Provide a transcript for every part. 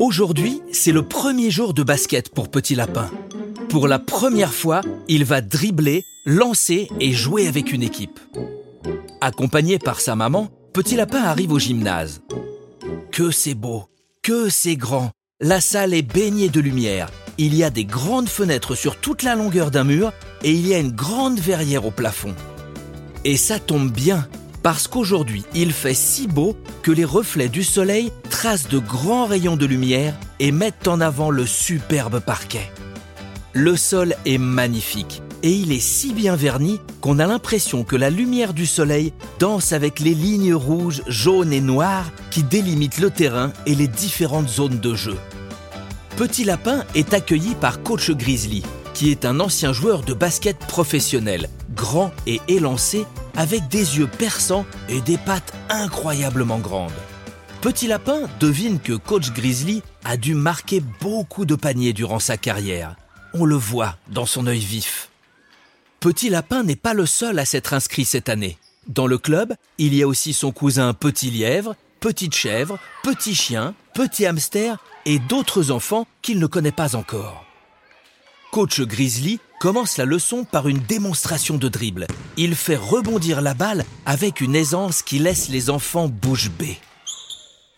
Aujourd'hui, c'est le premier jour de basket pour Petit Lapin. Pour la première fois, il va dribbler, lancer et jouer avec une équipe. Accompagné par sa maman, Petit Lapin arrive au gymnase. Que c'est beau, que c'est grand. La salle est baignée de lumière. Il y a des grandes fenêtres sur toute la longueur d'un mur et il y a une grande verrière au plafond. Et ça tombe bien, parce qu'aujourd'hui il fait si beau que les reflets du soleil tracent de grands rayons de lumière et mettent en avant le superbe parquet. Le sol est magnifique et il est si bien verni qu'on a l'impression que la lumière du soleil danse avec les lignes rouges, jaunes et noires qui délimitent le terrain et les différentes zones de jeu. Petit Lapin est accueilli par Coach Grizzly, qui est un ancien joueur de basket professionnel, grand et élancé, avec des yeux perçants et des pattes incroyablement grandes. Petit Lapin devine que Coach Grizzly a dû marquer beaucoup de paniers durant sa carrière. On le voit dans son œil vif. Petit Lapin n'est pas le seul à s'être inscrit cette année. Dans le club, il y a aussi son cousin Petit Lièvre, Petite Chèvre, Petit Chien, Petit Hamster et d'autres enfants qu'il ne connaît pas encore. Coach Grizzly commence la leçon par une démonstration de dribble. Il fait rebondir la balle avec une aisance qui laisse les enfants bouche bée.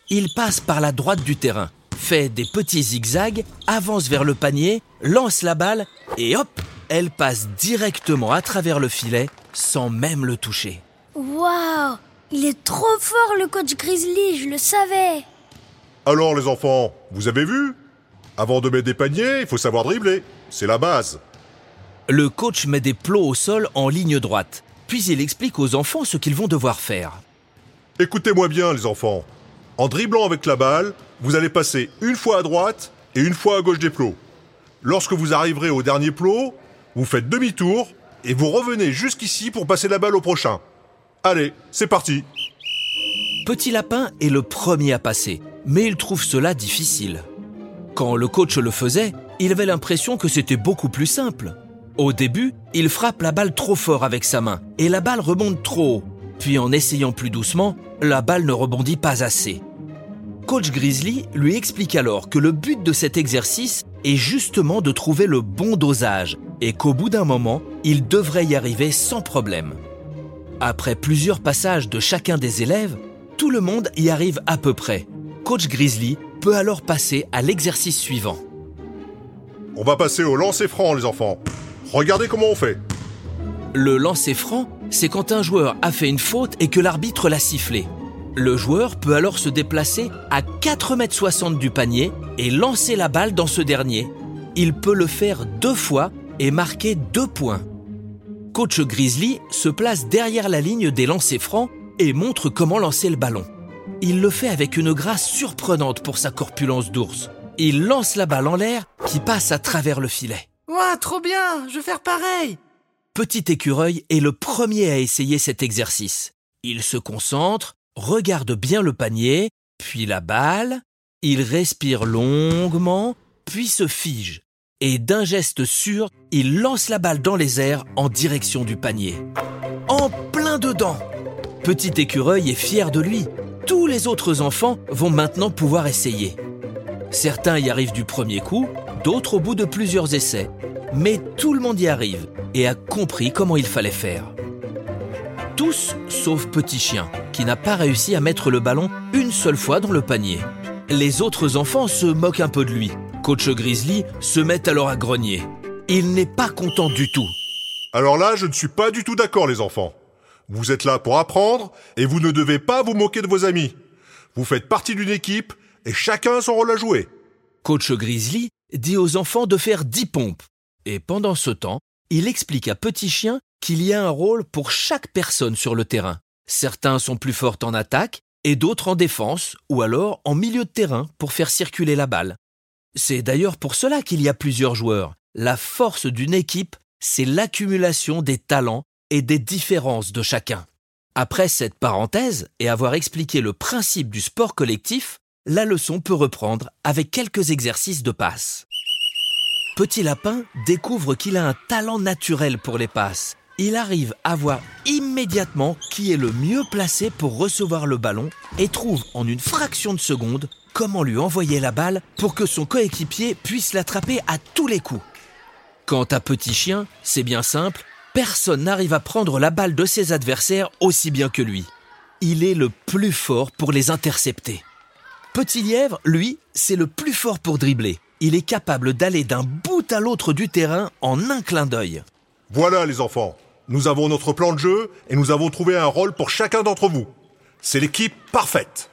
Il passe par la droite du terrain, fait des petits zigzags, avance vers le panier, lance la balle et hop, elle passe directement à travers le filet sans même le toucher. Waouh Il est trop fort le coach Grizzly, je le savais. Alors les enfants, vous avez vu? Avant de mettre des paniers, il faut savoir dribbler. C'est la base. Le coach met des plots au sol en ligne droite, puis il explique aux enfants ce qu'ils vont devoir faire. Écoutez-moi bien les enfants. En dribblant avec la balle, vous allez passer une fois à droite et une fois à gauche des plots. Lorsque vous arriverez au dernier plot, vous faites demi-tour et vous revenez jusqu'ici pour passer la balle au prochain. Allez, c'est parti. Petit Lapin est le premier à passer, mais il trouve cela difficile. Quand le coach le faisait, il avait l'impression que c'était beaucoup plus simple. Au début, il frappe la balle trop fort avec sa main et la balle remonte trop haut. Puis en essayant plus doucement, la balle ne rebondit pas assez. Coach Grizzly lui explique alors que le but de cet exercice est justement de trouver le bon dosage et qu'au bout d'un moment, il devrait y arriver sans problème. Après plusieurs passages de chacun des élèves, tout le monde y arrive à peu près. Coach Grizzly peut alors passer à l'exercice suivant. On va passer au lancer franc les enfants. Regardez comment on fait. Le lancer franc, c'est quand un joueur a fait une faute et que l'arbitre l'a sifflé. Le joueur peut alors se déplacer à 4,60 m du panier et lancer la balle dans ce dernier. Il peut le faire deux fois et marquer deux points. Coach Grizzly se place derrière la ligne des lancers francs et montre comment lancer le ballon. Il le fait avec une grâce surprenante pour sa corpulence d'ours. Il lance la balle en l'air qui passe à travers le filet. Trop bien, je vais faire pareil. Petit écureuil est le premier à essayer cet exercice. Il se concentre, regarde bien le panier, puis la balle, il respire longuement, puis se fige. Et d'un geste sûr, il lance la balle dans les airs en direction du panier. En plein dedans Petit écureuil est fier de lui. Tous les autres enfants vont maintenant pouvoir essayer. Certains y arrivent du premier coup, d'autres au bout de plusieurs essais. Mais tout le monde y arrive et a compris comment il fallait faire. Tous sauf Petit Chien, qui n'a pas réussi à mettre le ballon une seule fois dans le panier. Les autres enfants se moquent un peu de lui. Coach Grizzly se met alors à grogner. Il n'est pas content du tout. Alors là, je ne suis pas du tout d'accord les enfants. Vous êtes là pour apprendre et vous ne devez pas vous moquer de vos amis. Vous faites partie d'une équipe et chacun a son rôle à jouer. Coach Grizzly dit aux enfants de faire 10 pompes. Et pendant ce temps, il explique à Petit Chien qu'il y a un rôle pour chaque personne sur le terrain. Certains sont plus forts en attaque et d'autres en défense ou alors en milieu de terrain pour faire circuler la balle. C'est d'ailleurs pour cela qu'il y a plusieurs joueurs. La force d'une équipe, c'est l'accumulation des talents et des différences de chacun. Après cette parenthèse et avoir expliqué le principe du sport collectif, la leçon peut reprendre avec quelques exercices de passe. Petit Lapin découvre qu'il a un talent naturel pour les passes. Il arrive à voir immédiatement qui est le mieux placé pour recevoir le ballon et trouve en une fraction de seconde comment lui envoyer la balle pour que son coéquipier puisse l'attraper à tous les coups. Quant à Petit Chien, c'est bien simple, personne n'arrive à prendre la balle de ses adversaires aussi bien que lui. Il est le plus fort pour les intercepter. Petit Lièvre, lui, c'est le plus fort pour dribbler. Il est capable d'aller d'un bout à l'autre du terrain en un clin d'œil. Voilà les enfants, nous avons notre plan de jeu et nous avons trouvé un rôle pour chacun d'entre vous. C'est l'équipe parfaite.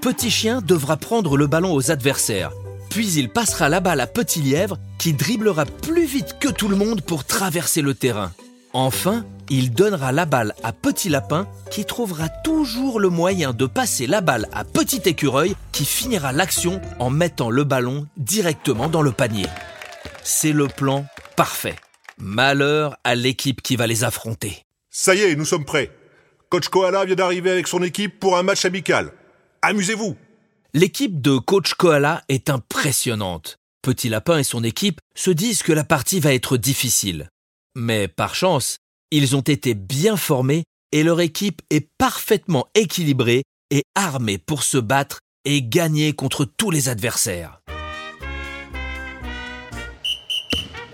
Petit Chien devra prendre le ballon aux adversaires, puis il passera la balle à Petit Lièvre qui dribblera plus vite que tout le monde pour traverser le terrain. Enfin, il donnera la balle à Petit Lapin qui trouvera toujours le moyen de passer la balle à Petit Écureuil qui finira l'action en mettant le ballon directement dans le panier. C'est le plan parfait. Malheur à l'équipe qui va les affronter. Ça y est, nous sommes prêts. Coach Koala vient d'arriver avec son équipe pour un match amical. Amusez-vous L'équipe de Coach Koala est impressionnante. Petit Lapin et son équipe se disent que la partie va être difficile. Mais par chance, ils ont été bien formés et leur équipe est parfaitement équilibrée et armée pour se battre et gagner contre tous les adversaires.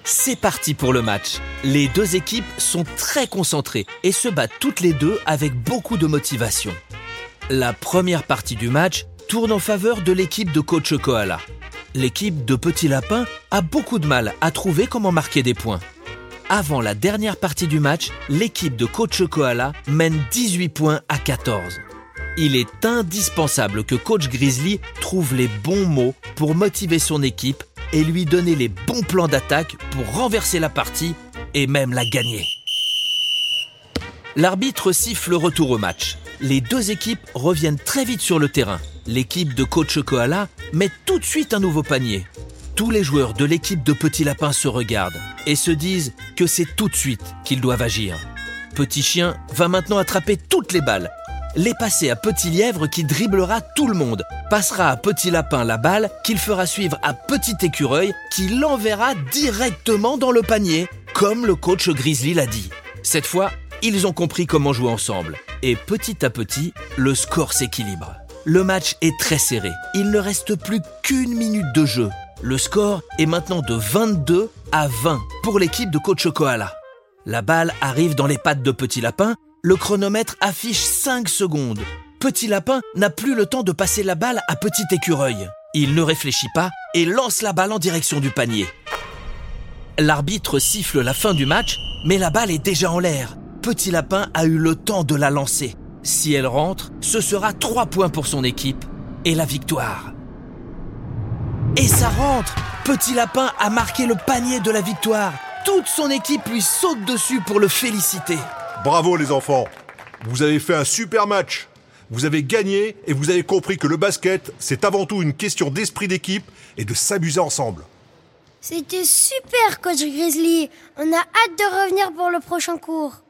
C'est parti pour le match. Les deux équipes sont très concentrées et se battent toutes les deux avec beaucoup de motivation. La première partie du match tourne en faveur de l'équipe de coach Koala. L'équipe de Petit Lapin a beaucoup de mal à trouver comment marquer des points. Avant la dernière partie du match, l'équipe de coach Koala mène 18 points à 14. Il est indispensable que coach Grizzly trouve les bons mots pour motiver son équipe et lui donner les bons plans d'attaque pour renverser la partie et même la gagner. L'arbitre siffle le retour au match. Les deux équipes reviennent très vite sur le terrain. L'équipe de coach Koala met tout de suite un nouveau panier. Tous les joueurs de l'équipe de Petit Lapin se regardent et se disent que c'est tout de suite qu'ils doivent agir. Petit Chien va maintenant attraper toutes les balles, les passer à Petit Lièvre qui dribblera tout le monde, passera à Petit Lapin la balle qu'il fera suivre à Petit Écureuil qui l'enverra directement dans le panier, comme le coach Grizzly l'a dit. Cette fois, ils ont compris comment jouer ensemble et petit à petit, le score s'équilibre. Le match est très serré. Il ne reste plus qu'une minute de jeu. Le score est maintenant de 22 à 20 pour l'équipe de coach Koala. La balle arrive dans les pattes de Petit Lapin. Le chronomètre affiche 5 secondes. Petit Lapin n'a plus le temps de passer la balle à Petit Écureuil. Il ne réfléchit pas et lance la balle en direction du panier. L'arbitre siffle la fin du match, mais la balle est déjà en l'air. Petit Lapin a eu le temps de la lancer. Si elle rentre, ce sera 3 points pour son équipe et la victoire. Et ça rentre Petit Lapin a marqué le panier de la victoire. Toute son équipe lui saute dessus pour le féliciter. Bravo les enfants Vous avez fait un super match Vous avez gagné et vous avez compris que le basket, c'est avant tout une question d'esprit d'équipe et de s'amuser ensemble. C'était super, coach Grizzly. On a hâte de revenir pour le prochain cours.